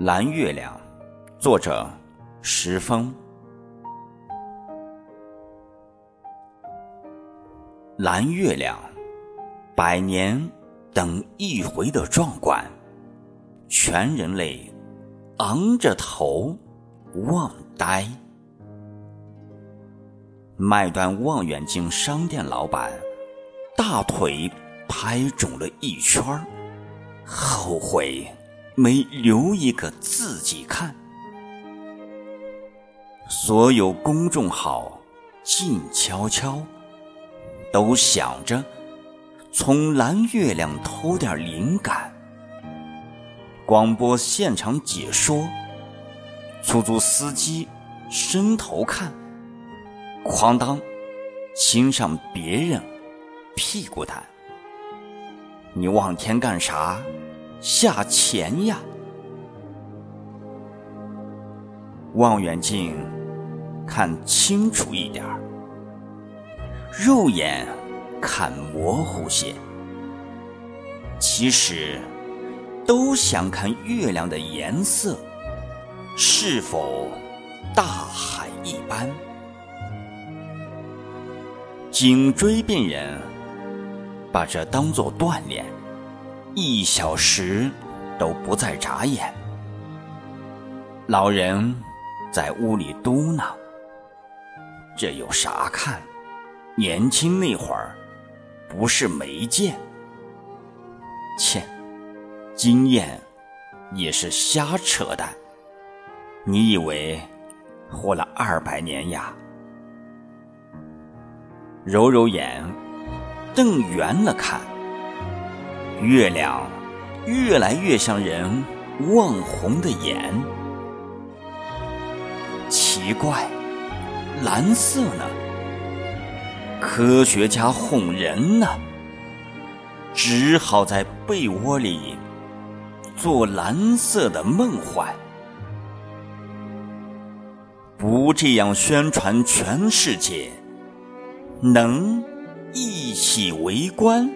蓝月亮，作者石峰。蓝月亮，百年等一回的壮观，全人类昂着头望呆。卖断望远镜商店老板大腿拍肿了一圈后悔。没留一个自己看，所有公众号静悄悄，都想着从蓝月亮偷点灵感。广播现场解说，出租司机伸头看，哐当，亲上别人屁股蛋，你望天干啥？下潜呀！望远镜看清楚一点儿，肉眼看模糊些。其实都想看月亮的颜色是否大海一般。颈椎病人把这当作锻炼。一小时都不再眨眼。老人在屋里嘟囔：“这有啥看？年轻那会儿不是没见。切，经验也是瞎扯淡。你以为活了二百年呀？”揉揉眼，瞪圆了看。月亮越来越像人望红的眼，奇怪，蓝色呢？科学家哄人呢，只好在被窝里做蓝色的梦幻。不这样宣传，全世界能一起围观？